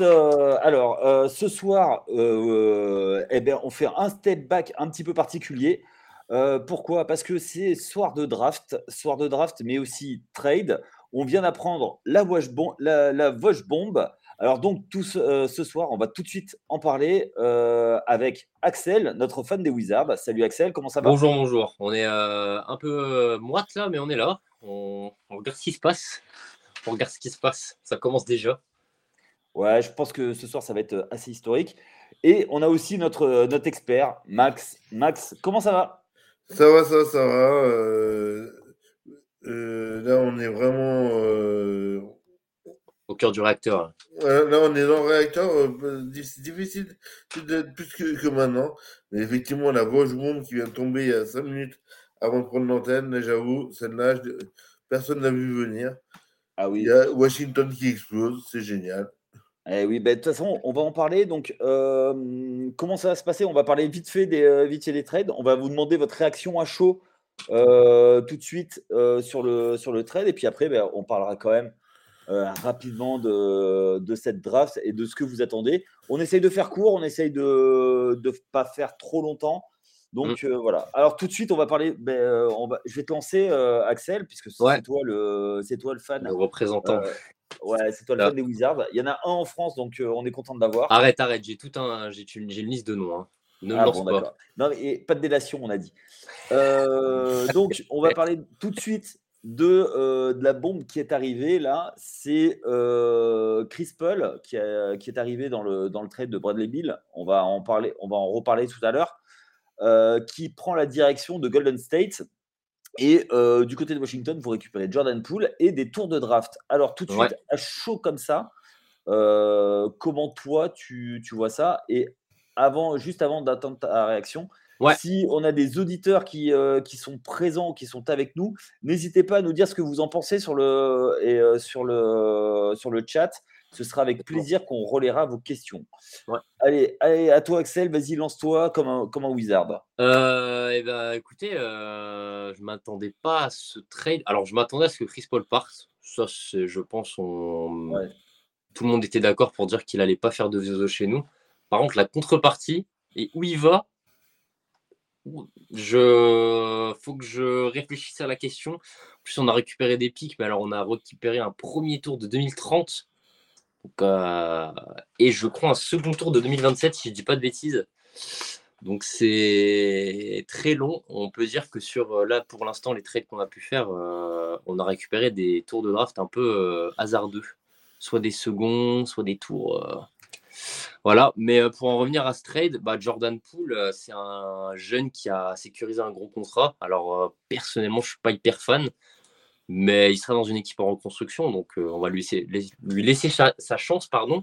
Euh, alors, euh, ce soir, euh, eh bien, on fait un step back un petit peu particulier. pourquoi? Parce que c'est soir de draft, soir de draft, mais aussi trade. On vient d'apprendre la Wash Bomb. La, la Bomb. Alors donc, tout ce soir, on va tout de suite en parler avec Axel, notre fan des Wizards. Salut Axel, comment ça va? Bonjour, bonjour. On est un peu moite là, mais on est là. On regarde ce qui se passe. On regarde ce qui se passe. Ça commence déjà. Ouais, je pense que ce soir, ça va être assez historique. Et on a aussi notre, notre expert, Max. Max, comment ça va? Ça va, ça va, ça va. Euh, euh, là, on est vraiment. Euh, Au cœur du réacteur. là, on est dans le réacteur. c'est difficile d'être plus que, maintenant. Mais effectivement, la Vosges Bombe qui vient de tomber il y a 5 minutes avant de prendre l'antenne, j'avoue, celle-là, personne n'a vu venir. Ah oui. Il y a Washington qui explose, c'est génial. Eh oui, ben, de toute façon, on va en parler. Donc, euh, comment ça va se passer? On va parler vite fait des, euh, vite des trades. On va vous demander votre réaction à chaud euh, tout de suite sur, le, sur le trade. Et puis après, ben, on parlera quand même rapidement de, de, cette draft et de ce que vous attendez. On essaye de faire court, on essaye de ne pas faire trop longtemps. Donc mmh. voilà. Alors tout de suite, on va parler. Ben, on va, je vais te lancer, Axel, puisque c'est toi le, toi le fan. Le représentant. Ouais, c'est toi le fan des Wizards. Il y en a un en France, donc euh, on est content de l'avoir. Arrête, arrête, j'ai tout un, j'ai une, liste de noms. Hein. Ne ah, lance pas. Non, mais pas de délation, on a dit. Euh, donc, on va parler tout de suite de, euh, de, la bombe qui est arrivée là. C'est Chris Paul qui, qui, est arrivé dans le, dans le trade de Bradley Bill. On va en parler, on va en reparler tout à l'heure. qui prend la direction de Golden State et euh, du côté de Washington, vous récupérez Jordan Poole et des tours de draft. Alors, tout de suite, à chaud comme ça, euh, comment toi tu, tu, vois ça? Et avant, juste avant d'attendre ta réaction, si on a des auditeurs qui, euh, qui, sont présents, qui sont avec nous, n'hésitez pas à nous dire ce que vous en pensez sur le, et, sur le, sur le chat. Ce sera avec plaisir qu'on relaiera vos questions. Allez, allez, à toi, Axel. Vas-y, lance-toi comme un, comme un wizard. Euh, eh ben, écoutez, euh, je ne m'attendais pas à ce trade. Alors, je m'attendais à ce que Chris Paul parte. Ça, c'est, je pense, on... tout le monde était d'accord pour dire qu'il n'allait pas faire de zozo chez nous. Par contre, la contrepartie et où il va, je faut que je réfléchisse à la question. En plus, on a récupéré des pics, mais alors on a récupéré un premier tour de 2030 euh, et je crois un second tour de 2027, si je ne dis pas de bêtises. Donc c'est très long. On peut dire que sur euh, là, pour l'instant, les trades qu'on a pu faire, euh, on a récupéré des tours de draft un peu hasardeux. Soit des seconds, soit des tours. Voilà, mais pour en revenir à ce trade, bah, Jordan Poole, c'est un jeune qui a sécurisé un gros contrat. Alors, personnellement, je ne suis pas hyper fan, mais il sera dans une équipe en reconstruction, donc euh, on va lui laisser, sa, chance. pardon.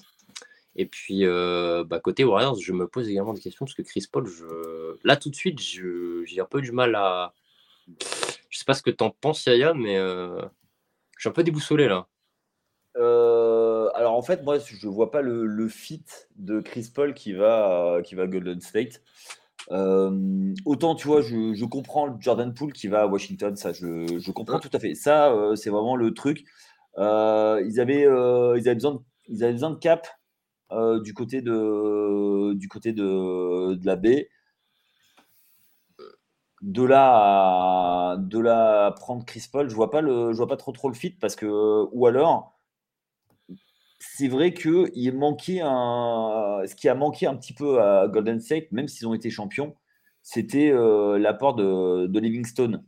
Et puis, euh, bah, côté Warriors, je me pose également des questions parce que Chris Paul, je... là tout de suite, j'ai un peu du mal à. Je sais pas ce que tu en penses, Yaya, mais euh, je suis un peu déboussolé là. alors en fait, moi, je vois pas le, le fit de Chris Paul qui va, qui va à Golden State. Euh, autant, tu vois, je, comprends Jordan Poole qui va à Washington, ça, je, comprends tout à fait. Ça, euh, c'est vraiment le truc. Euh, ils, avaient, ils, avaient besoin de, ils avaient besoin de cap du côté de, du côté de, de la baie. De là, à, de là prendre Chris Paul, je vois pas le, je vois pas trop trop le fit parce que ou alors c'est vrai qu'il manquait un. Ce qui a manqué un petit peu à Golden State, même s'ils ont été champions, c'était euh, l'apport de, Livingstone.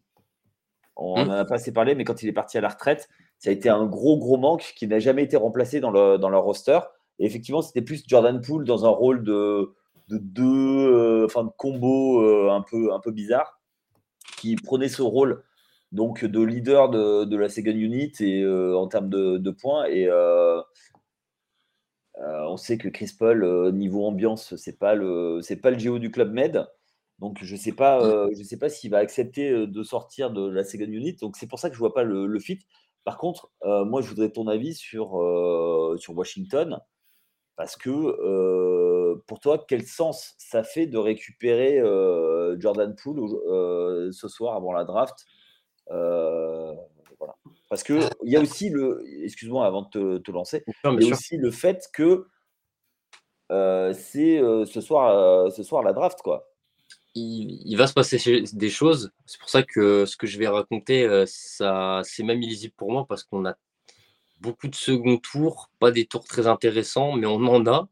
On n'en mmh. a pas assez parlé, mais quand il est parti à la retraite, ça a été un gros, gros manque qui n'a jamais été remplacé dans, le, dans leur roster. Et effectivement, c'était plus Jordan Poole dans un rôle de, de deux, euh, enfin de combo euh, un, peu, un peu bizarre, qui prenait ce rôle donc de leader de, la second unit et en termes de, de points. Et euh, on sait que Chris Paul, euh, niveau ambiance, c'est pas le c'est pas le géo du club Med. Donc je sais pas, mmh. euh, je sais pas s'il va accepter de sortir de la second unit. Donc c'est pour ça que je vois pas le, fit. Par contre, moi je voudrais ton avis sur, sur Washington. Parce que pour toi, quel sens ça fait de récupérer Jordan Poole ce soir avant la draft? Voilà. Parce qu'il y a aussi le. Excuse-moi avant de te, lancer. il y a aussi le fait que c'est ce, soir, ce soir la draft, quoi. Il, va se passer des choses. C'est pour ça que ce que je vais raconter, ça, c'est même illisible pour moi parce qu'on a beaucoup de second tours, pas des tours très intéressants, mais on en a.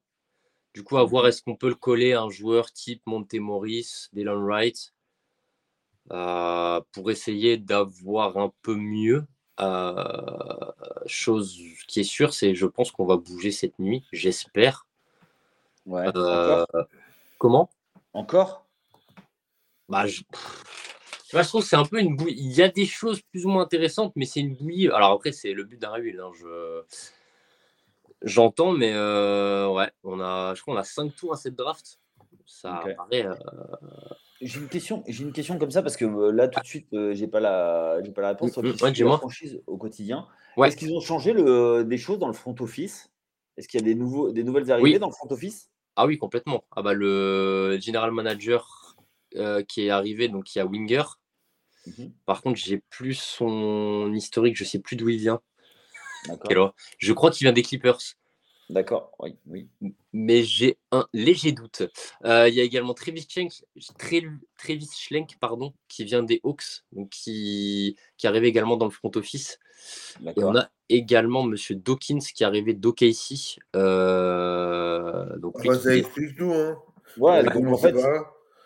Du coup, à voir est-ce qu'on peut le coller à un joueur type Montemoris, Dylan Wright, euh, pour essayer d'avoir un peu mieux? Euh, chose qui est sûre, c'est je pense qu'on va bouger cette nuit, j'espère. Ouais, euh, comment? Encore? Bah, je... je trouve que c'est un peu une bouille. Il y a des choses plus ou moins intéressantes, mais c'est une bouillie. Alors après, c'est le but d'un rebuild. Hein. Je... J'entends, mais ouais, on a, je crois qu'on a 5 tours à cette draft. Ça paraît. J'ai une question, j'ai une question comme ça parce que là tout de suite j'ai pas la, j'ai pas la réponse. Mmh, mmh, franchise au quotidien. Est-ce qu'ils ont changé le, des choses dans le front office? Est-ce qu'il y a des nouveaux, des nouvelles arrivées dans le front office? Ah oui, complètement. Ah bah le general manager qui est arrivé, donc il y a Winger. Mmh Par contre, j'ai plus son historique, je sais plus d'où il vient. Je crois qu'il vient des Clippers. D'accord, oui, oui. Mais j'ai un léger doute. Euh, il y a également Travis Schlenk, Travis Schlenk pardon, qui vient des Hawks, donc qui, qui arrivé également dans le front office. Et on a également Monsieur Dawkins qui est arrivé d'OKC. Euh, donc, ah bah, ça explique tout. Hein. Ouais, en fait,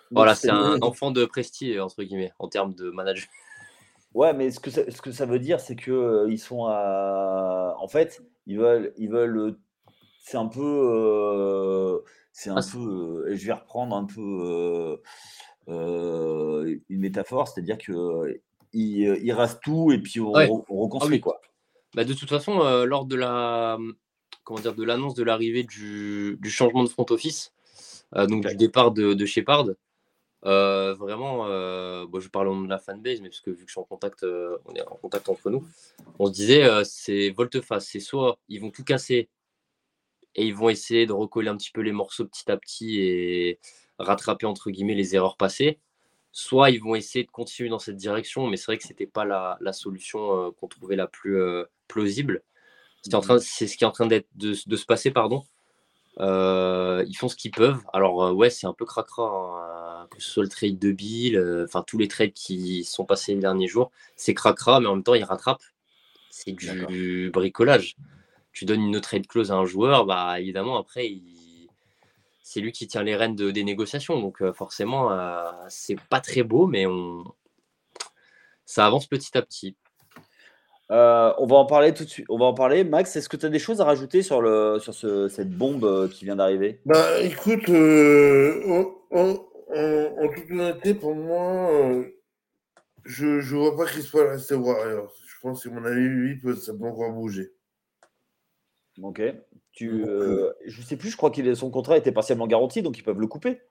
voilà, c'est un enfant de prestige, entre guillemets, en termes de manager. Ouais, mais ce que ça, ce que ça veut dire, c'est que euh, ils sont à. En fait, ils veulent, ils veulent c'est un peu, c'est un ah, peu, je vais reprendre un peu une métaphore, c'est-à-dire que il, rase tout et puis on, ah reconstruit quoi. Bah de toute façon, lors de la, comment dire, de l'annonce de l'arrivée du, du, changement de front office, donc du départ de, de Shepard, vraiment, je parle au nom de la fanbase, mais parce que vu que je suis en contact, on est en contact entre nous, on se disait c'est volte-face, c'est soit ils vont tout casser et ils vont essayer de recoller un petit peu les morceaux petit à petit et rattraper entre guillemets les erreurs passées. Soit ils vont essayer de continuer dans cette direction, mais c'est vrai que c'était pas la, la solution euh, qu'on trouvait la plus euh, plausible. C'est en train, c'est ce qui est en train d'être de, de, se passer, pardon. Euh, ils font ce qu'ils peuvent. Alors ouais, c'est un peu cracra, hein, que ce soit le trade de Bill, enfin tous les trades qui sont passés les derniers jours, c'est cracra, mais en même temps ils rattrapent. C'est du bricolage tu donnes une trade clause à un joueur, bah évidemment après c'est lui qui tient les rênes des négociations. Donc euh, forcément, euh, c'est pas très beau, mais on... ça avance petit à petit. Euh, on va en parler tout de suite. On va en parler. Max, est-ce que tu as des choses à rajouter sur, le, sur ce, cette bombe qui vient d'arriver? Bah écoute, en, toute honnêteté, pour moi, je ne vois pas Chris Paul rester Warriors. Je pense que mon avis, lui, peut, ça peut encore bouger. Ok. Tu, euh, je sais plus, je crois que son contrat était partiellement garanti, donc ils peuvent le couper.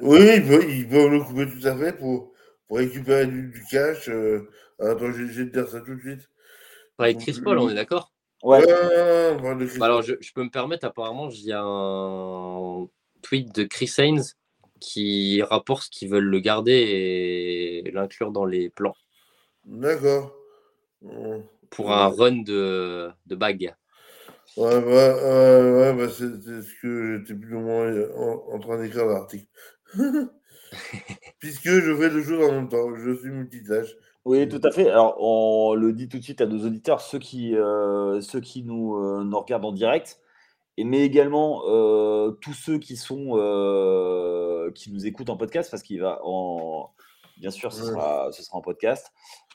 Oui, ils peuvent, le couper tout à fait pour, pour récupérer du, cash. Euh, attends, je, vais te dire ça tout de suite. Avec Chris Paul, on est d'accord? Ouais. Bah, alors, je, peux me permettre, apparemment, il y a un tweet de Chris Haynes qui rapporte qu'ils veulent le garder et l'inclure dans les plans. D'accord. Pour un run de, de bague. Ouais, ouais, ouais, bah, c'est ce que j'étais plus ou moins en, train d'écrire l'article. Puisque je fais deux choses en même temps, je suis multitâche. Oui, tout à fait. Alors, on le dit tout de suite à nos auditeurs, ceux qui, euh, ceux qui nous, euh, nous regardent en direct, et, mais également euh, tous ceux qui, sont, qui nous écoutent en podcast, parce qu'il va en, Bien sûr, ce, sera, ce sera en podcast.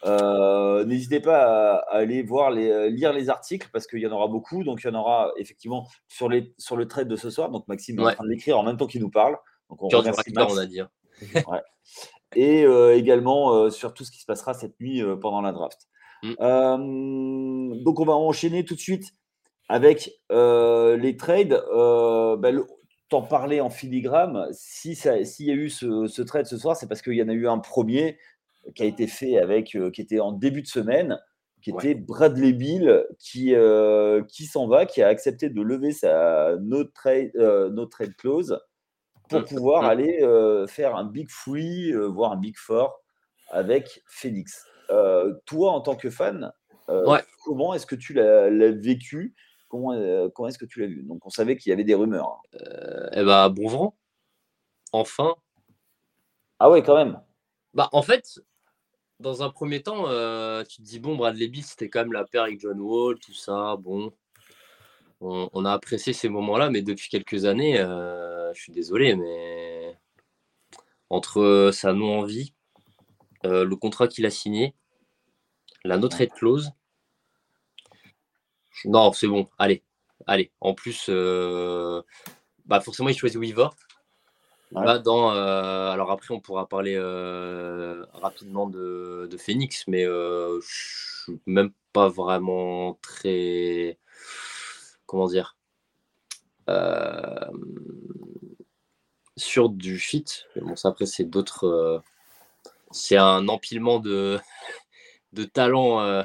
Euh, n'hésitez pas à, aller voir les, euh, lire les articles parce qu'il y en aura beaucoup. Donc, il y en aura effectivement sur, les, sur le trade de ce soir. Donc, Maxime est en train de l'écrire en même temps qu'il nous parle. Donc, on remercie Max. on a dit. Et euh, également sur tout ce qui se passera cette nuit pendant la draft. Mm. donc, on va enchaîner tout de suite avec les trades. Bah, t'en parler en filigrane. Si s'il y a eu ce, trade ce soir, c'est parce qu'il y en a eu un premier qui a été fait avec, euh, qui était en début de semaine, qui était Bradley Bill, qui, euh, qui s'en va, qui a accepté de lever sa no trade, euh, no trade clause pour mmh. pouvoir mmh. aller faire un big free, voire un big four avec Félix. toi, en tant que fan, Euh, comment est-ce que tu l'as vécu Comment, comment est-ce que tu l'as vu? Donc, on savait qu'il y avait des rumeurs. Hein. eh ben, bon vent. Enfin. Ah ouais, quand même. Bah, en fait, dans un premier temps, tu te dis, bon, Bradley Bill, c'était quand même la paire avec John Wall, tout ça. Bon, on, a apprécié ces moments-là, mais depuis quelques années, je suis désolé, mais entre sa non-envie, le contrat qu'il a signé, la no trade clause. Non, c'est bon. Allez, allez. En plus, euh, bah forcément, il choisit Weaver. va dans, euh, alors après, on pourra parler euh, rapidement de, Phoenix, mais je suis même pas vraiment très. Comment dire Sûr du fit. bon, ça, après, c'est d'autres. c'est un empilement de, de talent. Euh.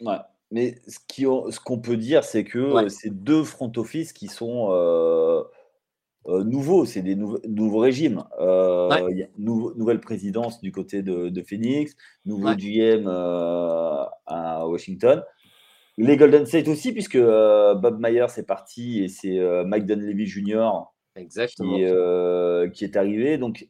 Ouais. Mais ce qu'on ce peut dire, c'est que c'est deux front office qui sont euh, euh, nouveaux, c'est des nouveaux régimes. nouvelle présidence du côté de, Phoenix, nouveau GM à Washington. Les Golden State aussi, puisque Bob Myers est parti et c'est Mike Dunleavy Jr. Exactement. Qui, qui est arrivé. Donc,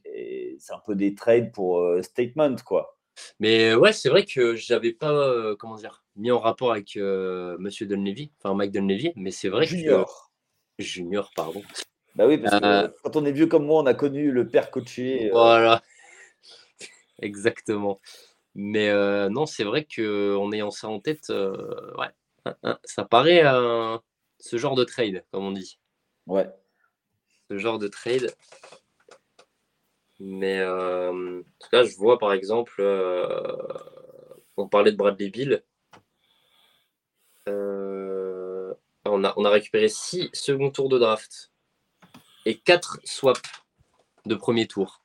c'est un peu des trades pour statement, quoi. Mais ouais, c'est vrai que j'avais pas, euh, comment dire, mis en rapport avec euh, Monsieur Dunleavy, enfin Mike Dunleavy, mais c'est vrai Junior. que Junior, pardon. Bah oui, parce que euh, quand on est vieux comme moi, on a connu le père coaché. Voilà, exactement. Mais non, c'est vrai que en ayant ça en tête, ouais, hein, hein, ça paraît ce genre de trade, comme on dit. Ouais. Ce genre de trade. Mais euh, en tout cas, je vois par exemple, euh, on parlait de Bradley Bill. Euh, on, a, on a récupéré 6 second tours de draft et 4 swaps de premier tour.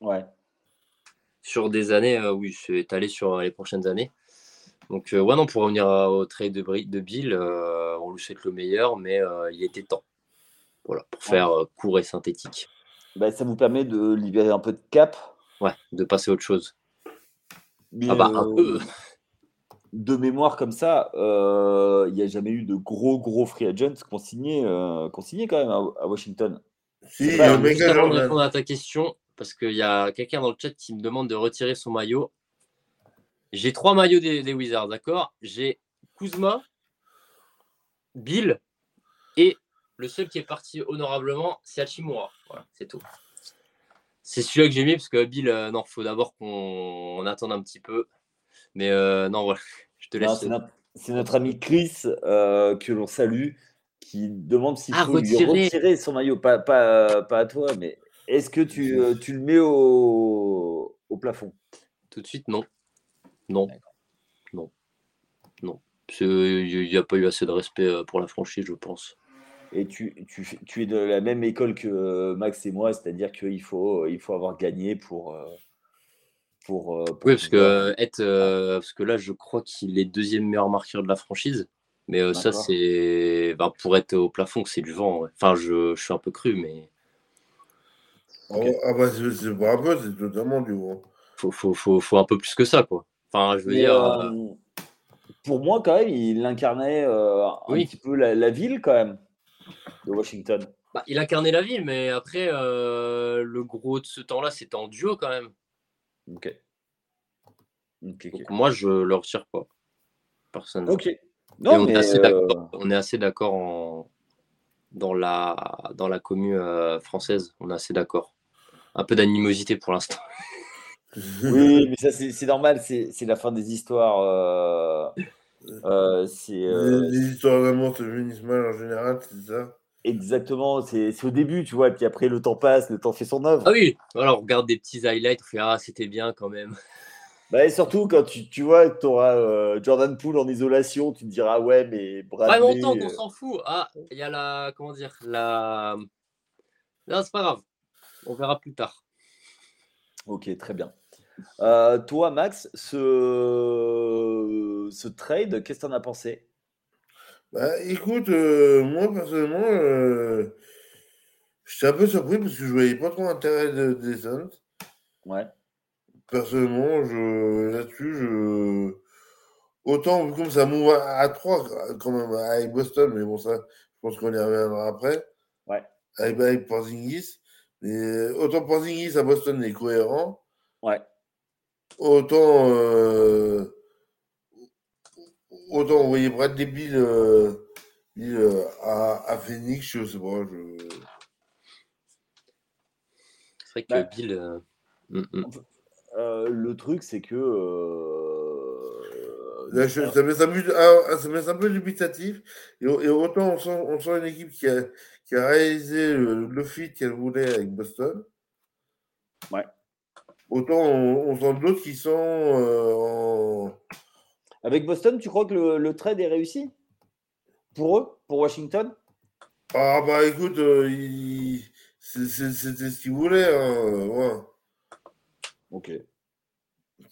Ouais. Sur des années, oui, c'est étalé sur les prochaines années. Donc, ouais, non, pour revenir au trade de, de Bill, on lui souhaite le meilleur, mais il était temps. Voilà, pour faire court et synthétique. Bah, ça vous permet de libérer un peu de cap. Ouais, de passer à autre chose. ah bah, un peu. Euh, de mémoire comme ça, euh, il n'y a jamais eu de gros, gros free agents qu'on signait, euh, quand même à, Washington. Si, pas, juste avant de répondre à ta question, parce qu'il y a quelqu'un dans le chat qui me demande de retirer son maillot. J'ai trois maillots des, des Wizards, d'accord? J'ai Kuzma, Bill et le seul qui est parti honorablement, c'est Hachimura. Voilà, c'est tout. C'est celui-là que j'ai mis parce que Bill, euh, non, faut d'abord qu'on attende un petit peu. Mais euh, non, voilà, je te laisse. C'est notre, ami Chris euh, que l'on salue qui demande s'il ah, faut retirer. lui retirer son maillot. Pas, pas, pas à toi, mais est-ce que tu, tu, le mets au, au plafond? Tout de suite, non. Non. Non. Non. Il n'y a pas eu assez de respect pour la franchise, je pense et tu, es de la même école que euh, Max et moi, c'est-à-dire qu'il faut, il faut avoir gagné pour. Euh, pour, euh, oui, parce que, être, parce que là, je crois qu'il est deuxième meilleur marqueur de la franchise. Mais ça, c'est. Ben, pour être au plafond, c'est du vent. Enfin, je, suis un peu cru, mais. Oh, ah bah, c'est bravo, c'est totalement du vent. Faut, faut, faut, faut, un peu plus que ça, quoi. Enfin, je veux dire. pour moi, quand même, il incarnait un petit peu la ville, quand même de Washington bah, Il incarnait la ville, mais après, euh, le gros de ce temps-là, c'était en duo quand même. Ok. moi, je le retire pas, personnellement. Ok. Non, mais euh, on, est assez d'accord en... dans, la... dans la commune euh, française. On est assez d'accord. Un peu d'animosité pour l'instant. oui, mais ça, c'est normal. C'est la fin des histoires. Euh, c'est les, histoires d'amour se finissent mal en général, c'est ça? Exactement, c'est au début, tu vois, et puis après le temps passe, le temps fait son œuvre. Ah oui, voilà, on regarde des petits highlights, on fait Ah, c'était bien quand même. Bah, et surtout, quand tu, tu vois que tu auras euh, Jordan Poole en isolation, tu te diras Ouais, mais Bradley. Pas longtemps, on euh, s'en fout. Ah, il y a la. Comment dire La. Non, c'est pas grave. On verra plus tard. Ok, très bien. Euh, toi, Max, ce, ce trade, qu'est-ce que tu en as pensé? Bah, écoute, euh, moi personnellement, euh, j'étais un peu surpris parce que je voyais pas trop l'intérêt de, des Suns. Ouais. Personnellement, je, là-dessus, je, autant comme ça move à 3 quand même avec Boston, mais bon, ça, je pense qu'on y reviendra après. Ouais. Avec, avec Porzingis. Mais autant Porzingis à Boston est cohérent. Ouais. Autant. Euh, autant vous voyez Bradley Bill, euh, Bill euh, à, à, Phoenix, je sais pas. Je... C'est vrai que bah, Bill. Euh, mm, mm. Euh, le truc, c'est que. Là, je, ça, ça, met, ah, met un peu dubitatif. Et, et, autant on sent, on sent une équipe qui a, qui a réalisé le, le fit qu'elle voulait avec Boston. Ouais. Autant on, on sent d'autres qui sont euh, en. Avec Boston, tu crois que le, le, trade est réussi? Pour eux? Pour Washington? Ah, bah écoute, euh, c'était ce qu'ils voulaient. Hein, ouais. Ok.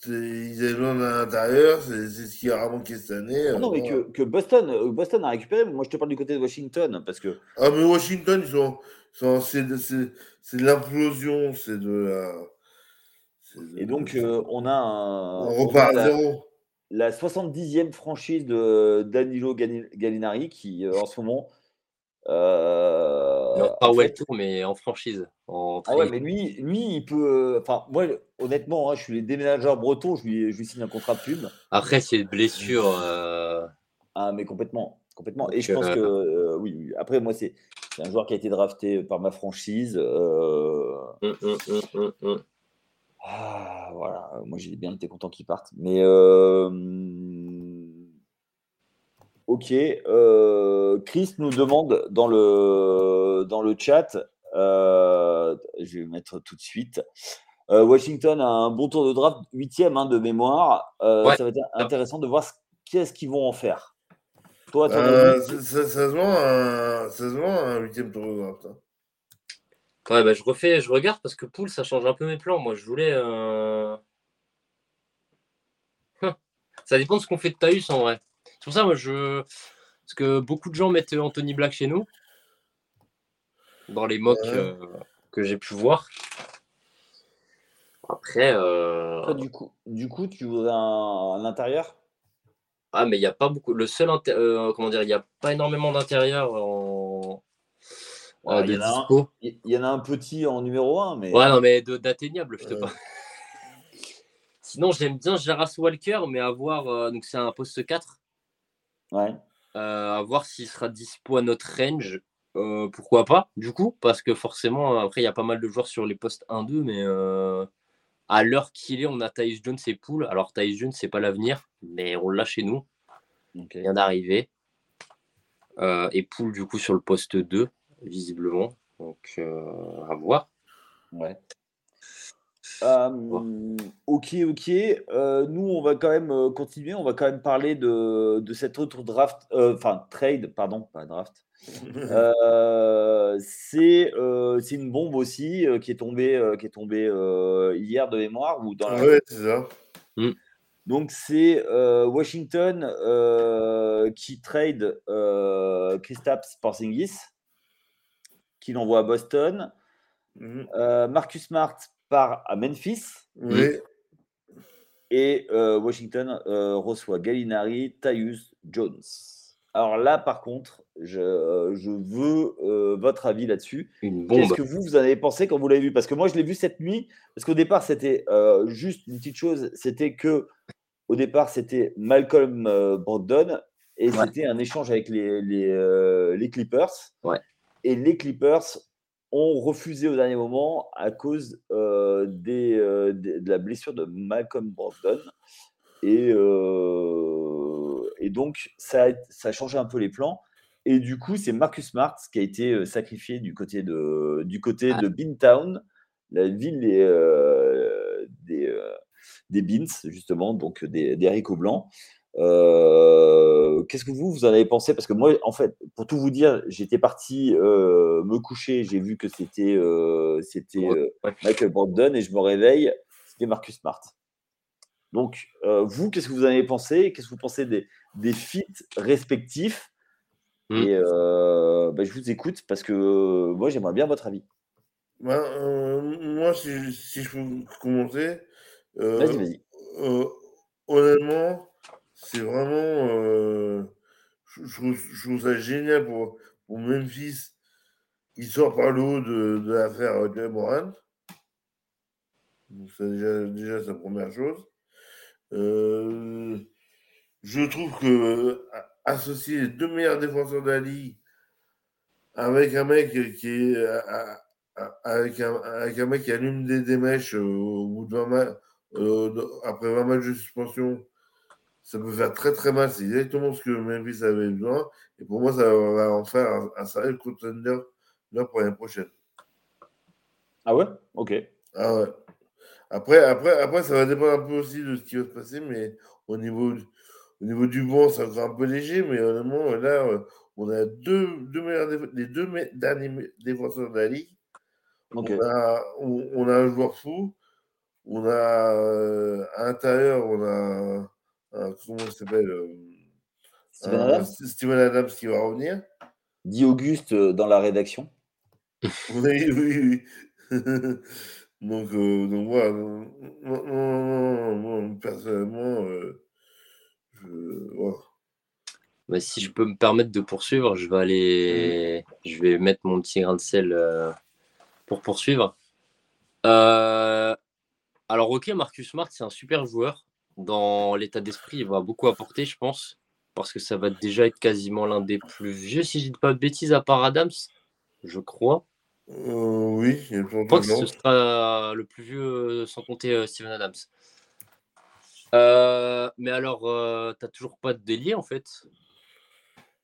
Ils avaient besoin à l'intérieur, c'est ce qui a manqué cette année. Ah non, mais que, que, Boston, euh, Boston a récupéré. Moi, je te parle du côté de Washington. parce que... Ah, mais Washington, ils sont, sont c'est de l'implosion, c'est de la. Et donc, euh, on a un. On repart à zéro. La 70e franchise de Danilo Gallinari qui, euh, en ce moment, euh, non, pas ouais tour, mais en franchise. En ah ouais, mais lui, lui, il peut. Enfin, moi, honnêtement, hein, je suis les déménageurs bretons, je lui, je lui signe un contrat de pub. Après, c'est une blessure. Euh... Ah, mais complètement. complètement. Et je pense euh... que, euh, oui, oui, après, moi, c'est un joueur qui a été drafté par ma franchise. Hum, hum, hum, ah, voilà, moi, j'ai bien été content qu'il parte. Mais. Ok. Euh, Chris nous demande dans le, dans le chat, euh, je vais mettre tout de suite. Euh, Washington a un bon tour de draft, huitième hein, de mémoire. Ouais. Ça va être intéressant de voir qu'est-ce qu'ils vont en faire. Toi, euh, ça, ça, se vend un huitième tour de draft. Hein. Ouais, bah, je refais, je regarde parce que Pool, ça change un peu mes plans. Moi, je voulais. Ça dépend de ce qu'on fait de Taïus en vrai. C'est pour ça, moi, je. Parce que beaucoup de gens mettent Anthony Black chez nous, dans les mocks euh, que j'ai pu voir. Après. Euh... du, coup, du coup, tu voudrais un, intérieur? Ah, mais il n'y a pas beaucoup. Le seul. Euh, comment dire Il n'y a pas énormément d'intérieur en. Ah, il, y y, en a un petit en numéro 1, mais. Ouais, non, mais d'atteignable, je te parle. Sinon, j'aime bien Jaras Walker, mais avoir. Euh, donc, c'est un poste 4. Ouais. Euh, à voir s'il sera dispo à notre range. Euh, pourquoi pas, du coup, parce que forcément, après, il y a pas mal de joueurs sur les postes 1-2, mais euh, à l'heure qu'il est, on a Thais Jones et Pool. Alors, Thais Jones, c'est pas l'avenir, mais on l'a chez nous. Il vient d'arriver. et Pool, du coup, sur le poste 2, visiblement. Donc, à voir. Ouais. Euh, ok, ok. Euh, nous, on va quand même euh, continuer. On va quand même parler de, de cet autre draft, enfin trade, pardon, pas draft. c'est une bombe aussi qui est tombée, qui est tombée hier de mémoire ou dans la. Ouais, c'est ça. Mm. Donc c'est Washington qui trade Kristaps Porzingis, qui l'envoie à Boston. Mm. Marcus Smart part à Memphis. Et euh, Washington euh, reçoit Gallinari, Tyus, Jones. Alors là, par contre, je, euh, je veux votre avis là-dessus. Qu'est-ce que vous, vous en avez pensé quand vous l'avez vu? Parce que moi, je l'ai vu cette nuit. Parce qu'au départ, c'était juste une petite chose. C'était que, au départ, c'était Malcolm Brogdon et c'était un échange avec les, les, les Clippers. Ouais. Et les Clippers ont refusé au dernier moment à cause euh, des, euh, de la blessure de Malcolm Brogdon. Et, euh, et donc, ça a, ça a changé un peu les plans. Et du coup, c'est Marcus Smart qui a été sacrifié du côté de, du côté de la ville des, des, des Beans, justement, donc des, des haricots blancs. Euh, qu'est-ce que vous, vous en avez pensé? Parce que moi, en fait, pour tout vous dire, j'étais parti euh, me coucher, j'ai vu que c'était euh, c'était Michael Brogdon et je me réveille, c'était Marcus Smart. Donc, vous, qu'est-ce que vous en avez pensé? Qu'est-ce que vous pensez des, des feats respectifs? Mmh. Et bah, je vous écoute parce que moi, j'aimerais bien votre avis. Ben, moi, si, si, je peux commencer, vas-y, vas-y. honnêtement, c'est vraiment. euh, je, trouve, ça génial pour, Memphis. Il sort par le haut de, l'affaire euh, Jay Morant. Donc, c'est déjà, sa première chose. Euh, je trouve que associer les deux meilleurs défenseurs ligue avec un mec qui est avec un, mec qui allume des, des mèches au bout de 20 matchs, après 20 matchs de suspension, ça peut faire très très mal. C'est exactement ce que Memphis avait besoin. Et pour moi, ça va en faire un, un sérieux contender pour l'année prochaine. Ah ouais? Ok. Ah ouais. Après, après, après, ça va dépendre un peu aussi de ce qui va se passer, mais au niveau, au niveau du banc, c'est encore un peu léger, mais honnêtement, là, on a deux, deux meilleurs les deux derniers défenseurs de la ligue. On, a, on, on a un joueur fou. On a euh, à l'intérieur, on a comment il s'appelle euh, Steven un- Adams Steven Adams qui va revenir. Dit Auguste euh, dans la rédaction. Oui, oui, oui. donc, euh, donc voilà. Non, non, non, non, moi, personnellement, euh, je, voilà. Bah, si je peux me permettre de poursuivre, je vais aller, je vais mettre mon petit grain de sel euh, pour poursuivre. Euh, alors, ok, Marcus Smart, c'est un super joueur. Dans l'état d'esprit, il va beaucoup apporter, je pense, parce que ça va déjà être quasiment l'un des plus vieux, si je dis pas de bêtises, à part Adams, je crois. Euh, oui, Je crois que ce sera le plus vieux euh, sans compter euh, Steven Adams. Euh, mais alors, euh, t'as toujours pas de délier en fait?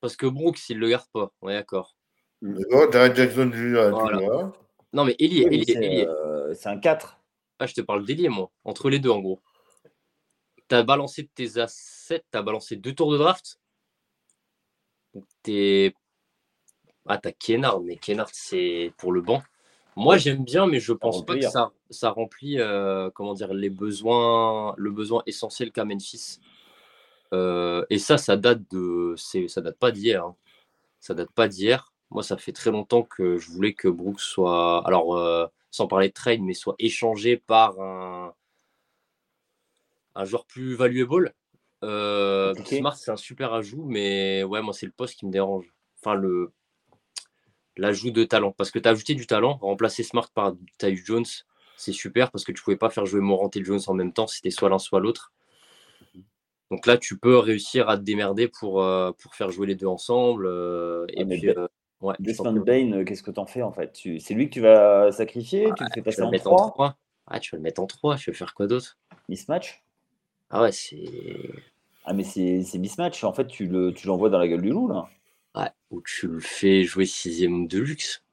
Parce que Brooks, il le garde pas, on est d'accord. D'accord, Jared Jackson Jr. Voilà. tu vois. Non, mais Oui, c'est euh, c'est un 4. Ah, je te parle d'ailier, moi. Entre les deux, en gros. T'as balancé de tes assets, t'as balancé deux tours de draft. Donc, t'es. Ah, t'as Kennard, mais Kennard, c'est pour le banc. Moi, j'aime bien, mais je pense pas que remplir. ça, ça remplit euh, comment dire, les besoins, le besoin essentiel qu'a Memphis. Euh, et ça, ça date de. Ça date pas d'hier. hein. Ça date pas d'hier. Moi, ça fait très longtemps que je voulais que Brooks soit. Alors, euh, sans parler de trade, mais soit échangé par un, un joueur plus valuable. Euh. Smart, c'est un super ajout, mais ouais, moi, c'est le poste qui me dérange. Enfin, le l'ajout de talent. Parce que tu as ajouté du talent, remplacer Smart par Tyus Jones, c'est super parce que tu pouvais pas faire jouer Morant et Jones en même temps, c'était soit l'un, soit l'autre. Donc là, tu peux réussir à te démerder pour, euh, pour faire jouer les deux ensemble. euh, et mais puis, euh, ouais, Desmond. Bain, euh, qu'est-ce que t'en fais en fait? Tu- C'est lui que tu vas sacrifier? Tu le fais passer en mettre en 3 3. Ah, tu vas le mettre en 3, tu vas faire quoi d'autre? Mismatch? Ah ouais, c'est. Ah mais c'est c'est mismatch. En fait, tu le tu l'envoies dans la gueule du loup là. Ouais, ou tu le fais jouer sixième de luxe.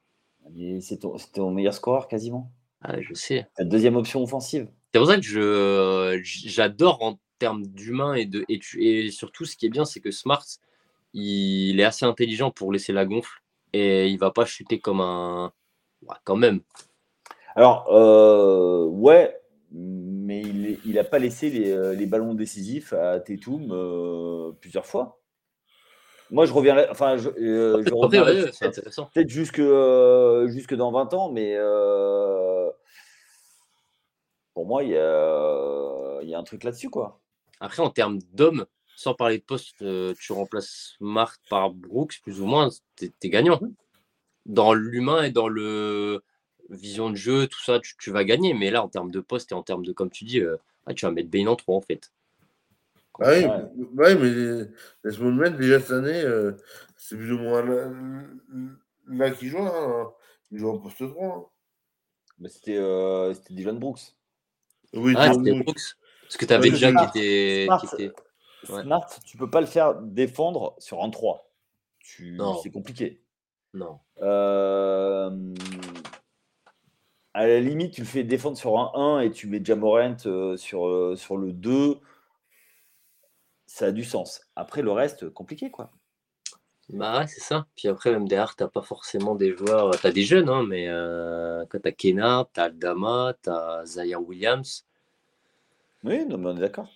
Et C'est ton, c'est ton meilleur scoreur quasiment. Ah, je sais. Ta deuxième option offensive. C'est pour ça que je j'adore en termes d'humain et de et, tu- et surtout ce qui est bien c'est que Smart il est assez intelligent pour laisser la gonfle et il va pas chuter comme un Ouais, quand même. Alors, euh, ouais, mais il il a pas laissé les, euh, les ballons décisifs à Tatum euh, plusieurs fois. Moi, je reviens enfin, je, euh, je reviens ouais, ouais, peut-être jusque, euh, jusque dans 20 ans, mais pour moi, il y a, il y a un truc là-dessus, quoi. Après, en termes d'hommes, sans parler de poste, tu remplaces Smart par Brooks, plus ou moins, t'es es gagnant. Dans l'humain et dans le vision de jeu, tout ça, tu, tu vas gagner. Mais là, en termes de poste et en termes de, comme tu dis, euh, ah, tu vas mettre Bain en 3 en fait. Ah oui, bah mais laisse-moi le mettre, déjà cette année, euh, c'est plus ou moins là, là qu'il joue. Hein. Il joue en poste 3. hein. Mais c'était euh, c'était Dylan Brooks. Oui, Ah, Dylan c'était Brooks. Brooks. Parce que tu avais Ouais, déjà Smart, qui était. Smart, qui était- Ouais. Smart, tu peux pas le faire défendre sur un 3. Tu- Non. C'est compliqué. Non. Euh, à la limite, tu le fais défendre sur un 1 et tu mets Jamorant euh, sur, euh, sur le 2. Ça a du sens. Après, le reste, compliqué, quoi. Bah ouais, c'est ça. Puis après, même derrière, t'as pas forcément des joueurs. T'as des jeunes, hein, mais euh, quand t'as Kena, t'as Aldama, t'as Zaire Williams. Oui, non, mais on est d'accord.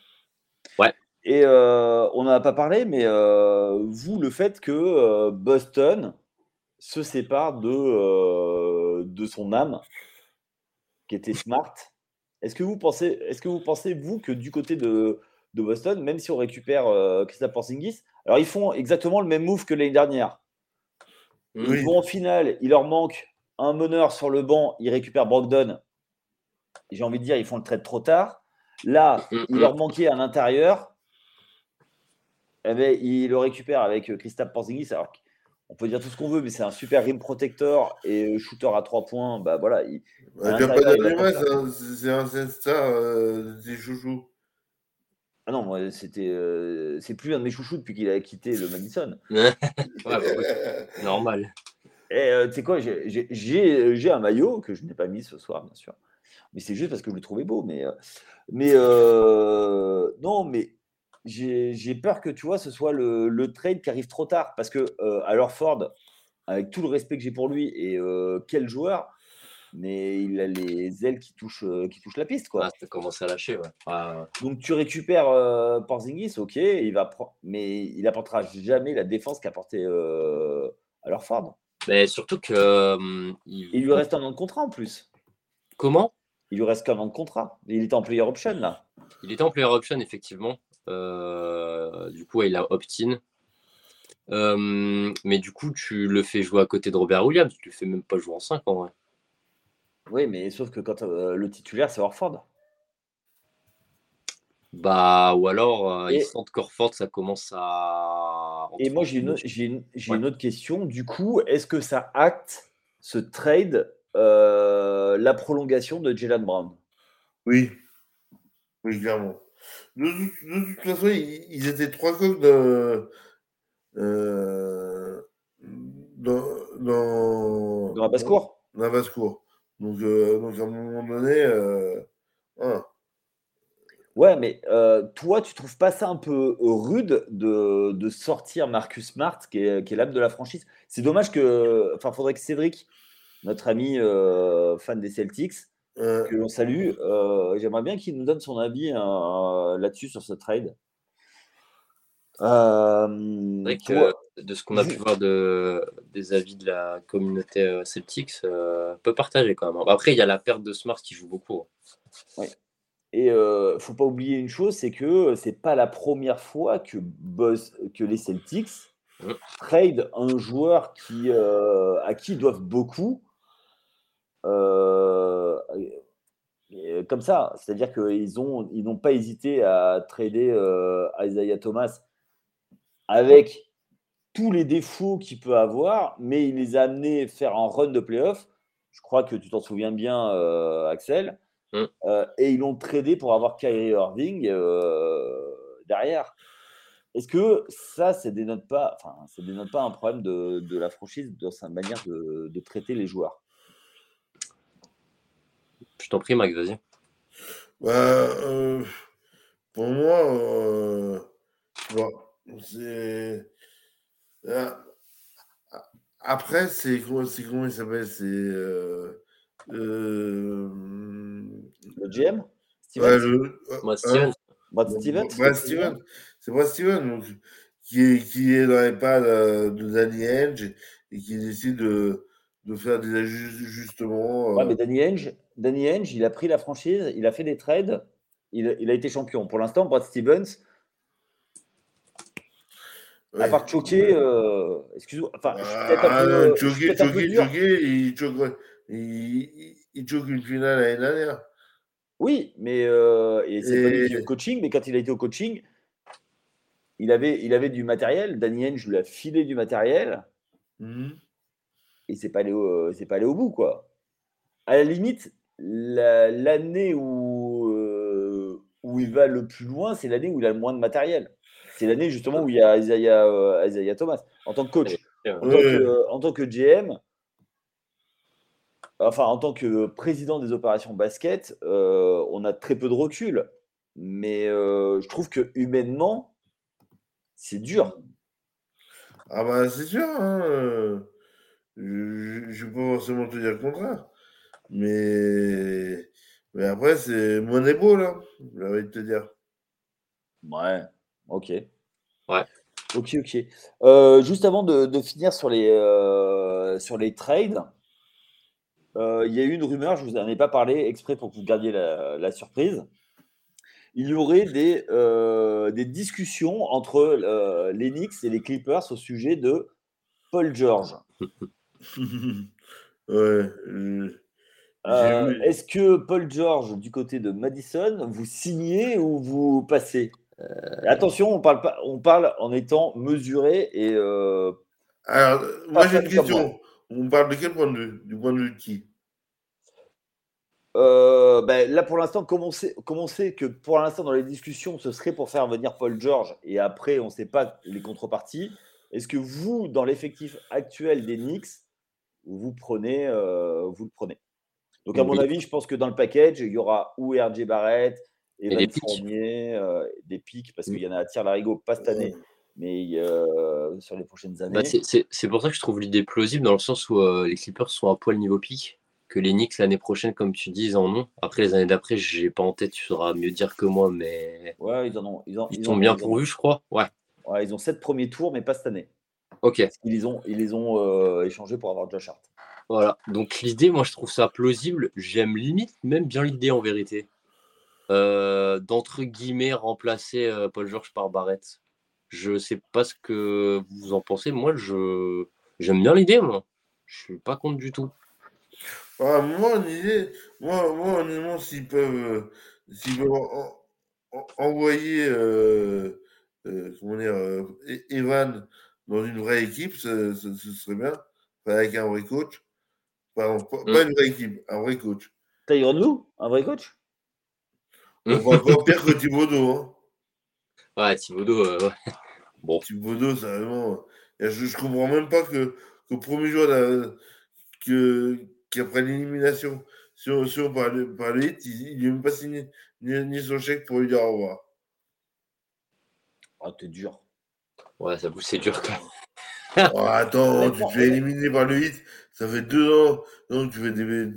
Ouais. Et euh, on n'en a pas parlé, mais euh, vous, le fait que Boston se sépare de, de son âme, qui était smart, est-ce que vous pensez, est-ce que vous pensez, vous, que du côté de, de Boston, même si on récupère euh, Christophe Porzingis. Alors, ils font exactement le même move que l'année dernière. Ils vont en finale, il leur manque un meneur sur le banc, ils récupèrent Brogdon. J'ai envie de dire, ils font le trade trop tard. Là, mm, il leur manquait à l'intérieur. Eh ben, il le récupère avec Christophe Porzingis. Alors, on peut dire tout ce qu'on veut, mais c'est un super rim protector et shooter à trois points. Bah voilà. Il, pas hein, c'est un star euh, des chouchous. Ah non, moi, c'était, euh, c'est plus un de mes chouchous depuis qu'il a quitté le Madison. Bah normal. Et euh, tu sais quoi, j'ai un maillot que je n'ai pas mis ce soir, bien sûr. Mais c'est juste parce que je le trouvais beau. Mais, mais non, mais j'ai peur que tu vois, ce soit le, trade qui arrive trop tard. Parce que euh, alors Ford, avec tout le respect que j'ai pour lui, et euh, quel joueur, mais il a les ailes qui touchent, euh, qui touchent la piste. Quoi. Ah, ça commence à lâcher. Ouais. Donc tu récupères euh, Porzingis, ok, il va mais il apportera jamais la défense qu'apportait alors Ford. Mais surtout que. il... lui reste un an de contrat en plus. Comment? Il lui reste qu'un an de contrat. Il était en player option là. Il était en player option, effectivement. Euh, du coup, il a opt-in. Euh, mais du coup, tu le fais jouer à côté de Robert Williams. Tu le fais même pas jouer en 5 en vrai. Oui, mais sauf que quand euh, le titulaire, c'est Orford. Bah, ou alors, il sent qu'Orford, ça commence à. Et moi, j'ai une, une, autre question. Du coup, est-ce que ça acte ce trade la prolongation de Jalen Brown? Oui. Oui, clairement. De, toute façon, ils, étaient trois coques de, euh, dans, dans, dans la basse-cour. Dans la basse-cour. Donc, euh, donc, à un moment donné. Euh, Ouais, mais euh, toi, tu trouves pas ça un peu rude de, de sortir Marcus Smart, qui est, qui est l'âme de la franchise? C'est dommage que. Enfin, faudrait que Cédric, notre ami fan des Celtics, que l'on salue. Euh, j'aimerais bien qu'il nous donne son avis euh, là-dessus sur ce trade. Euh, de ce qu'on a pu voir de, des avis de la communauté Celtics, peut partager quand même. Après, il y a la perte de Smart qui joue beaucoup. Oui. Et ne faut pas oublier une chose, c'est que c'est pas la première fois que, que les Celtics mmh. trade un joueur qui, à qui ils doivent beaucoup euh, euh, comme ça, c'est-à-dire qu'ils ont, ils n'ont pas hésité à trader euh, Isaiah Thomas avec tous les défauts qu'il peut avoir, mais il les a amenés faire un run de playoff. Je crois que tu t'en souviens bien, Axel. Mm. et ils l'ont tradé pour avoir Kyrie Irving derrière. Est-ce que ça, ça dénote pas, enfin, ça dénote pas un problème de, de la franchise dans sa manière de, de traiter les joueurs? Je t'en prie, Max, vas-y. Bah, euh, pour moi, euh, c'est. Euh, après, c'est comment, comment il s'appelle C'est. Euh, le GM Steven le, Brad Steven. Brad Steven. C'est Brad Steven, donc, qui, est, qui est dans les pas de, Danny Edge et qui décide de, de faire des ajustements. Ouais, mais Danny Edge, Danny Henge, il a pris la franchise, il a fait des trades, il, a été champion. Pour l'instant, Brad Stevens, à part choquer, euh, excuse-moi, enfin, un peu. Choquer, choquer, choquer, il choque, il, il choque une finale l'année dernière. Oui, mais euh, et c'est pas lui qui coaching, mais quand il a été au coaching, il avait, il avait du matériel. Danny Henge lui a filé du matériel. Mmh. Et c'est pas, allé au, pas allé au bout, quoi. À la limite, l'année où, euh, où il va le plus loin, c'est l'année où il a le moins de matériel. C'est l'année justement où il y a Isaiah, euh, Thomas en tant que coach. En tant que, GM, enfin en tant que président des opérations basket, euh, on a très peu de recul. Mais je trouve que humainement, c'est dur. Ah bah c'est sûr. Hein, je ne vais pas forcément te dire le contraire. Mais, mais après, c'est beau là, j'ai envie de te dire. Ouais, ok. Ouais. Ok, ok. Euh, juste avant de, finir sur les, euh, sur les trades, euh, il y a eu une rumeur, je vous en ai pas parlé exprès pour que vous gardiez la, surprise. il y aurait des, euh, des discussions entre euh, les Knicks et les Clippers au sujet de Paul George. ouais. Euh, est-ce que Paul George, du côté de Madison, vous signez ou vous passez? Attention, on parle, pas, on parle en étant mesuré et. Alors, moi j'ai une question. On parle de quel point de vue? Du point de vue de qui? Euh, ben, là, pour l'instant, comme on, sait, que pour l'instant, dans les discussions, ce serait pour faire venir Paul George et après, on ne sait pas les contreparties. Est-ce que vous, dans l'effectif actuel des Knicks, vous, prenez, euh, vous le prenez? Donc, à mon avis, je pense que dans le package, il y aura ou RJ Barrett, Evan des Fournier, euh, des pics, parce qu'il y en a à tir larigot, pas cette année, mais sur les prochaines bah, années. c'est pour ça que je trouve l'idée plausible, dans le sens où les Clippers sont à poil niveau pic que les Knicks l'année prochaine, comme tu dis, ils en ont. Après, les années d'après, j'ai pas en tête, tu sauras mieux dire que moi, mais. Ouais, ils en ont. Ils, ils, sont bien pourvus, je crois. Ouais. ouais. Ils ont sept premiers tours, mais pas cette année. Ok. Ils les ont, ils les ont euh, échangés pour avoir Josh Hart. Voilà. Donc, l'idée, moi, je trouve ça plausible. J'aime limite même bien l'idée en vérité. Euh, d'entre guillemets remplacer euh, Paul George par Barrett. Je sais pas ce que vous en pensez. Moi, je j'aime bien l'idée, moi. Je suis pas contre du tout. Moi, moi, moi, honnêtement, s'ils peuvent, euh, s'ils peuvent envoyer, comment dire, e-, Evan dans une vraie équipe, ce, serait bien. avec un vrai coach. Pas, pas, mm. une vraie équipe, un vrai coach. Tyron nous un vrai coach? On va encore pire que Thibodeau. Hein. Ouais, Thibodeau, ouais. Bon. Thibodeau, c'est vraiment. Je, je comprends même pas que, que le premier jour que qu'après l'élimination sur, sur, par, le, par il n'a même pas signé ni, son chèque pour lui dire au revoir. Oh, t'es dur. Ouais, ça vous c'est dur quand même. oh, attends, tu te fais éliminer par le hit, ça fait deux ans donc tu fais des,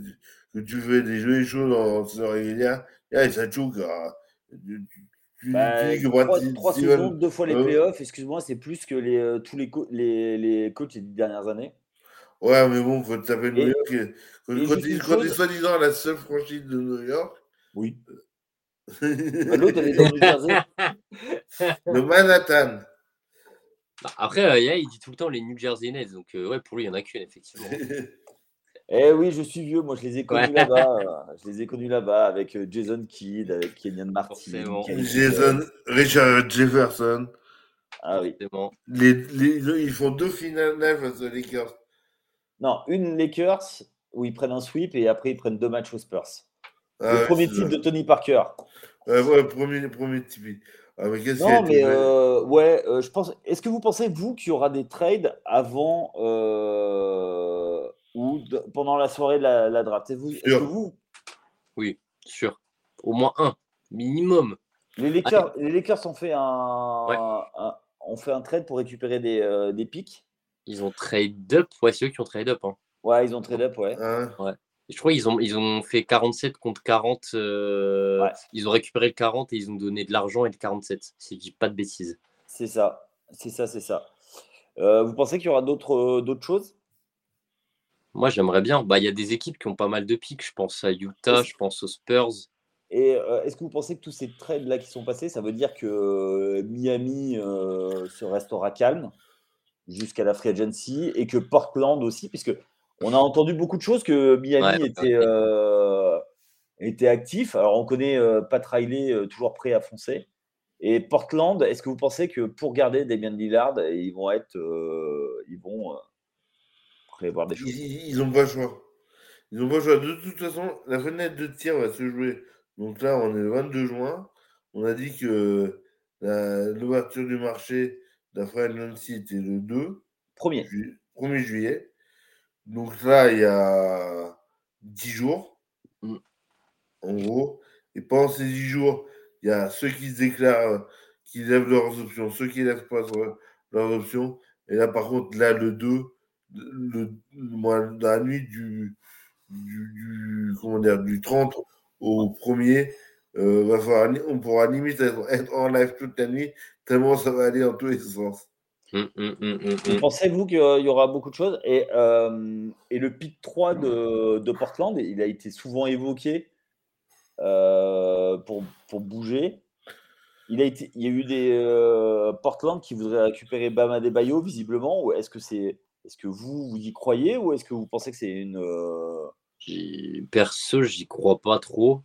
que tu fais des jeux chauds en saison régulière. Et ça choque. Tu, tu, bah, tu trois, trois saisons, deux fois les playoffs, excuse-moi, c'est plus que les, euh, tous les, les, les coachs des dernières années. Ouais, mais bon, quand tu New York, et, quand, quand, quand soi-disant la seule franchise de New York. Oui. Bah, l'autre, elle est dans New Jersey. Le Manhattan. Bah, après, euh, il dit tout le temps les New Jersey Nets, donc euh, ouais, pour lui, il n'y en a qu'une, effectivement. eh oui, je suis vieux, moi je les ai connus là-bas. Euh, je les ai connus là-bas avec Jason Kidd, avec Kenyon Martin. Jason, Richard Jefferson. Ah oui. Les, les, ils font deux finales face aux Lakers. Non, une Lakers où ils prennent un sweep et après ils prennent deux matchs aux Spurs. Ah le premier titre de Tony Parker. Ouais, premier, premier titre. Ah, mais non, mais euh, ouais, euh, je pense. Est-ce que vous pensez, vous, qu'il y aura des trades avant euh, ou pendant la soirée de la, draft? Vous, est-ce que vous Oui, sûr. Au moins un, minimum. Les Lakers, les Lakers ont, fait un, ont fait un trade pour récupérer des, des pics. Ils ont trade up. Ouais, c'est eux qui ont trade up. Hein. Ouais, ils ont trade up, ouais. ouais. Je crois qu'ils ont, ils ont fait 47 contre 40. Euh, ils ont récupéré le 40 et ils ont donné de l'argent et le 47. Si je dis pas de bêtises. C'est ça. C'est ça, c'est ça. Euh, vous pensez qu'il y aura d'autres, euh, d'autres choses? Moi, j'aimerais bien. Bah, il y a des équipes qui ont pas mal de pics. Je pense à Utah, je pense aux Spurs. Et est-ce que vous pensez que tous ces trades là qui sont passés, ça veut dire que Miami se restera calme jusqu'à la free agency et que Portland aussi, puisque on a entendu beaucoup de choses que Miami était, euh, était actif. Alors on connaît euh, Pat Riley euh, toujours prêt à foncer. Et Portland, est-ce que vous pensez que pour garder Damien Lillard, ils vont être, ils vont prévoir des choses? Ils n'ont pas le choix. Ils n'ont pas le choix. De toute façon, la fenêtre de tir va se jouer. Donc là, on est le 22 juin. On a dit que l'ouverture du marché d'après Nancy, était le 2. Premier. 1er juillet. Donc là, il y a 10 jours, mm. en gros. Et pendant ces 10 jours, il y a ceux qui se déclarent, qui lèvent leurs options, ceux qui lèvent pas leurs options. Et là, par contre, là, le 2, le, la nuit du, du, comment dire, du 30 au 1er, euh, on pourra limite être, en live toute la nuit, tellement ça va aller en tous les sens. Hum, hum, hum, Pensez-vous qu'il y aura beaucoup de choses et, euh, et le pic 3 de, de, Portland, il a été souvent évoqué euh, pour, pour, bouger. il, a été, il y a eu des euh, Portland qui voudraient récupérer Bama Bayo visiblement. Ou est-ce que c'est, est-ce que vous vous y croyez ou est-ce que vous pensez que c'est une Perso, j'y crois pas trop.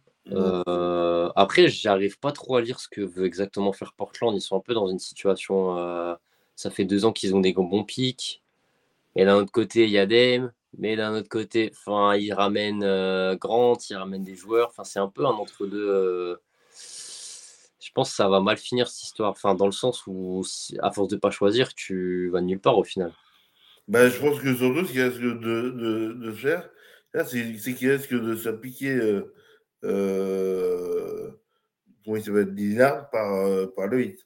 Après, j'arrive pas trop à lire ce que veut exactement faire Portland. Ils sont un peu dans une situation. Ça fait deux ans qu'ils ont des bons pics. Et d'un autre côté, il y a Dame. Mais d'un autre côté, enfin, ils ramènent Grant, ils ramènent des joueurs. Enfin, c'est un peu un entre-deux je pense que ça va mal finir cette histoire. Enfin, dans le sens où, à force de pas choisir, tu vas nulle part au final. Ben, je pense que surtout, ce qu'il risque de, de, faire, c'est qu'il risque de se piquer. Euh, euh, comment il s'appelle Lillard par, euh, par le.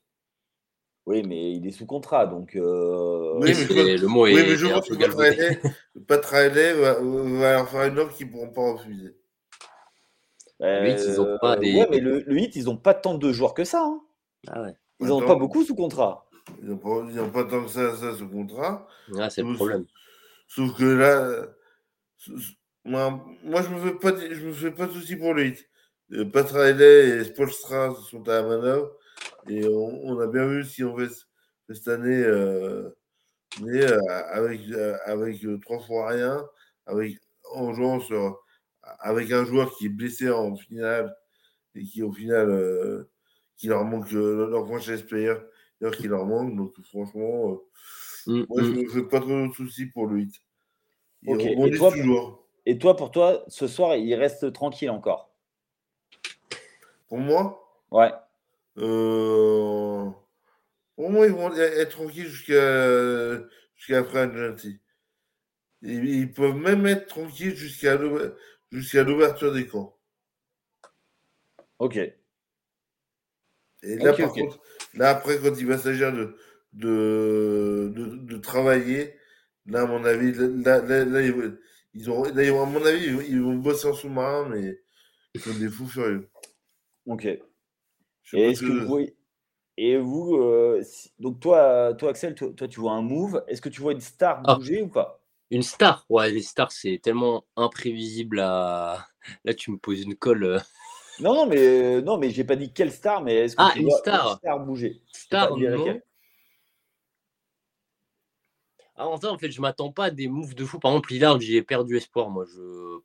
Oui, mais il est sous contrat, donc. Euh... Oui, mais le mot est. Oui, mais je pense que Pat Riley va, va leur faire une offre qu'ils ne pourront pas refuser. Le hit, ils ont pas des. Ouais, mais le, le, hit, ils n'ont pas tant de joueurs que ça. Hein. Ah ouais. Ils n'ont pas beaucoup sous contrat. Ils n'ont pas, pas, tant que ça, ça sous contrat. Ah, c'est le problème. Sauf que là, moi, moi, je ne me, fais pas, je me fais pas de soucis pour le hit. Euh, Pat Riley et Spolstra sont à la manœuvre. Et on, on, a bien vu si on fait, cette année euh, euh avec, euh, avec trois fois rien, avec, en jouant sur avec un joueur qui est blessé en finale et qui au final euh, qui leur manque leur franchise player qui leur manque. Donc franchement euh, mm, moi je ne mm. fais pas trop de soucis pour le hit et, toi, et toi pour toi ce soir il reste tranquille encore? Pour moi? Ouais pour moi ils vont être tranquilles jusqu'à jusqu'à après ils peuvent même être tranquilles jusqu'à jusqu'à l'ouverture des camps. Ok. Et là, par contre, là, après, quand il va s'agir de, de, de, travailler, là, à mon avis, là, là, ils, ont, à mon avis, ils vont bosser en sous-marin, mais ils sont des fous furieux. Ok. Et est-ce que vous et vous, euh, donc toi, toi Axel, toi, tu vois un move. Est-ce que tu vois une star ah. bouger ou pas? Une star, ouais, les stars, c'est tellement imprévisible à. Là, tu me poses une colle. Euh. Non, non, mais euh, non, mais j'ai pas dit quelle star, mais est-ce que ah, une star. star bouger? Star, non. Ah, en fait, je m'attends pas à des moves de fou. Par exemple, Lillard, j'ai perdu espoir, moi. Je.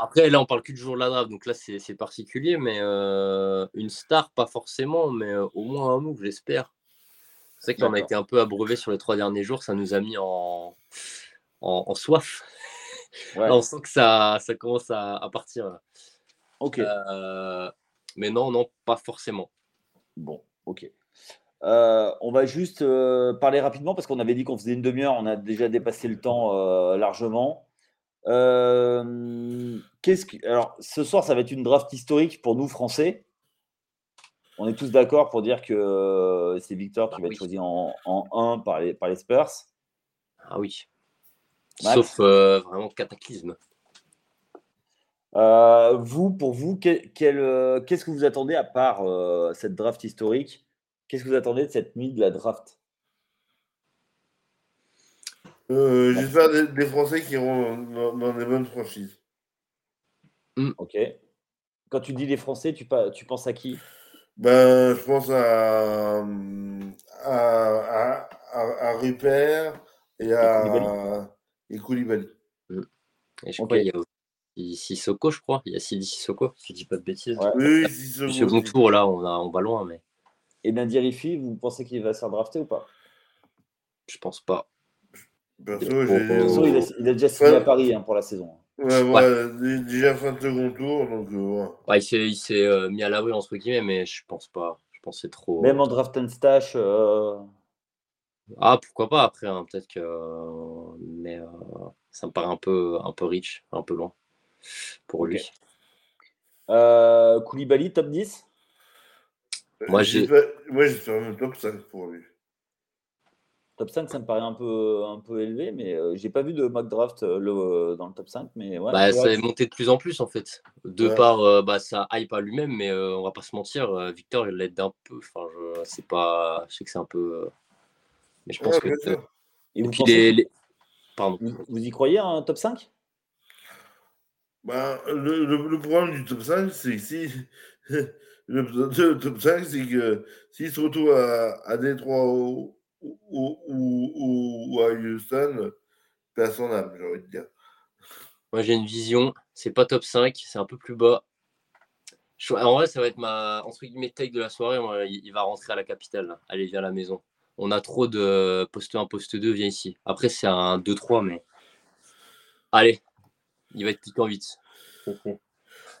Après, là, on parle que du jour de la draft, donc là, c'est particulier, mais euh, une star, pas forcément, mais au moins un move, j'espère. C'est vrai qu'on a été un peu abreuvé sur les trois derniers jours, ça nous a mis en, en, soif. on sent que ça, ça commence à, partir. Ok. Euh, mais non, non, pas forcément. Bon, ok. Euh, on va juste euh, parler rapidement parce qu'on avait dit qu'on faisait une demi-heure, on a déjà dépassé le temps largement. Qu'est-ce que... Alors, ce soir, ça va être une draft historique pour nous, Français on est tous d'accord pour dire que euh, c'est Victor qui ah va être choisi en, en 1 par les, par les Spurs. Ah oui. Sauf euh, vraiment cataclysme. Euh, vous, pour vous, qu'est-ce que vous attendez à part cette draft historique? Qu'est-ce que vous attendez de cette nuit de la draft? J'espère des, des, Français qui iront dans, des bonnes franchises. Hmm. Ok. Quand tu dis les Français, tu, tu penses à qui? Ben, je pense à, à, à, Rupert et à et Koulibaly. Et je crois qu'il y a aussi Sissoko, je crois. Il y a Sidi Sissoko, si je dis pas de bêtises. Oui, Sissoko. second tour, là, on, on va loin. Mais... Et Rifi, vous pensez qu'il va se faire drafter ou pas? Je pense pas. Perso, il, a, déjà signé à Paris hein, pour la saison. Ouais, ouais, déjà fin de second tour, donc euh, ouais. il s'est euh, mis à l'abri entre guillemets, mais je pense pas. Je pense c'est trop. Même en draft and stash. Euh, ah pourquoi pas après, hein, peut-être que. Mais ça me paraît un peu, un peu rich, un peu loin pour lui. Koulibaly, top 10 Moi j'ai. Moi j'ai même top 5 pour lui. Top 5, ça me paraît un peu, un peu élevé, mais je euh, j'ai pas vu de mock draft euh, le, euh, dans le top 5. Mais ouais, bah, ça est monté de plus en plus en fait. De par bah, ça hype pas lui-même, mais on va pas se mentir, Victor il l'aide un peu. Enfin, je, c'est pas, je sais que c'est un peu. mais je pense que. Et vous, les, Pardon. Vous, y croyez un top 5 bah, le, le, problème du top 5, c'est que si, le top 5, c'est que s'il se retrouve à, à Détroit ou, ou, à Houston, personne n'a, j'ai envie de dire. Moi, j'ai une vision. C'est pas top 5, c'est un peu plus bas. En vrai, ça va être ma entre guillemets take de la soirée. il va rentrer à la capitale. Allez, viens à la maison. On a trop de poste 1, poste 2, viens ici. Après, c'est un 2-3, mais. Allez, il va être piquant vite.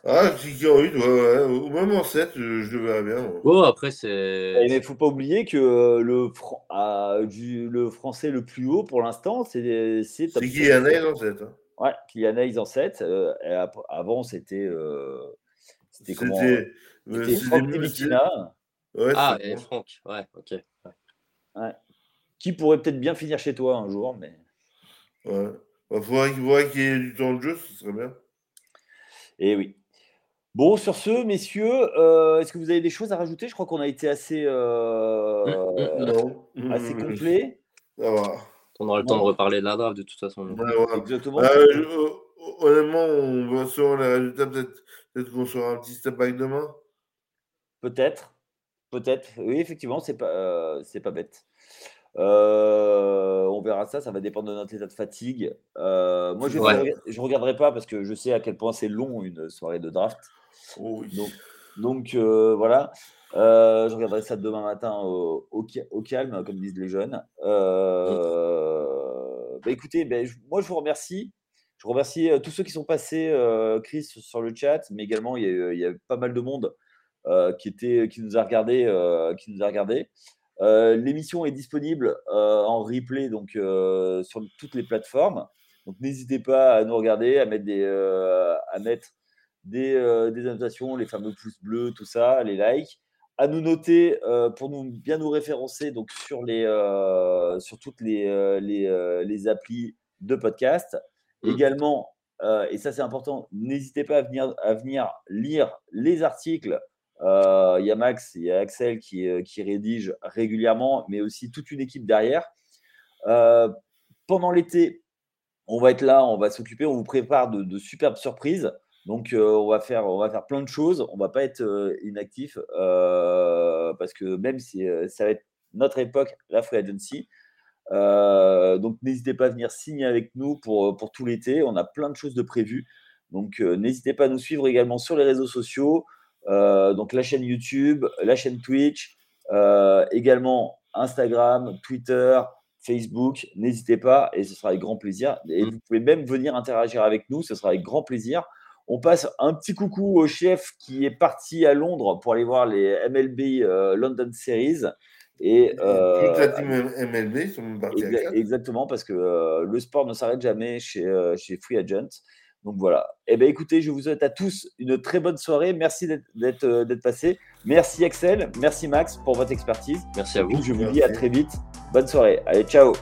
Ah, vite, ouais, ouais. Ou même en 7, je, le verrai bien. Oh, après, c'est. Il ne faut pas oublier que euh, le, ah, du, le français le plus haut pour l'instant, c'est. C'est Kylian Hayes en 7. Hein. Ouais, Kylian Hayes en 7. Euh, avant, c'était. Euh, c'était comment C'était Franck Ouais, ah, et Franck, ouais, ok. Ouais. Qui pourrait peut-être bien finir chez toi un jour, mais. Ouais. Il faudrait qu'il y ait du temps de jeu, ce serait bien. Et eh oui. Bon, sur ce, messieurs, euh, est-ce que vous avez des choses à rajouter? Je crois qu'on a été assez, euh, non. assez complet. Ça va. On aura le temps de reparler de la draft de toute façon. Exactement. Euh, honnêtement, on va sur les résultats, peut-être peut qu'on sera un petit step back demain. Peut-être. Peut-être. Oui, effectivement, c'est pas, c'est pas bête. Euh, on verra ça, ça va dépendre de notre état de fatigue. Euh, moi, je ne regarderai pas parce que je sais à quel point c'est long une soirée de draft. Oh donc, euh, voilà. je regarderai ça demain matin au, calme, comme disent les jeunes. Bah, écoutez, ben, moi, je vous remercie. Je remercie tous ceux qui sont passés, Chris, sur le chat, mais également, il y a, pas mal de monde qui, était, qui nous a regardé. qui nous a regardé. Euh, l'émission est disponible euh, en replay donc euh, sur toutes les plateformes. Donc n'hésitez pas à nous regarder, à mettre des, à mettre des, des, annotations, les fameux pouces bleus, tout ça, les likes, à nous noter pour nous bien nous référencer donc sur les sur toutes les, les, les, applis de podcast. Mmh. Également, et ça c'est important, n'hésitez pas à venir, à venir lire les articles euh, il y a Max, il y a Axel qui, euh, qui, rédige régulièrement, mais aussi toute une équipe derrière. Euh, pendant l'été, on va être là, on va s'occuper, on vous prépare de, superbes surprises. Donc, on, va faire, on va faire plein de choses. On ne va pas être inactif parce que même si ça va être notre époque, la free agency. donc, n'hésitez pas à venir signer avec nous pour, pour tout l'été. On a plein de choses de prévues. Donc, n'hésitez pas à nous suivre également sur les réseaux sociaux. Euh, donc la chaîne YouTube, la chaîne Twitch, euh, également Instagram, Twitter, Facebook. N'hésitez pas et ce sera avec grand plaisir. Et mm. vous pouvez même venir interagir avec nous, ce sera avec grand plaisir. On passe un petit coucou au chef qui est parti à Londres pour aller voir les MLB euh, London Series. Et, la team MLB sont Exactement, parce que le sport ne s'arrête jamais chez, chez Free Agent. Donc voilà. Eh bien, écoutez, je vous souhaite à tous une très bonne soirée. Merci d'être euh, passé. Merci Axel, merci Max pour votre expertise. Merci à vous. Je vous dis à très vite. Bonne soirée. Allez, ciao.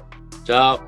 Ciao.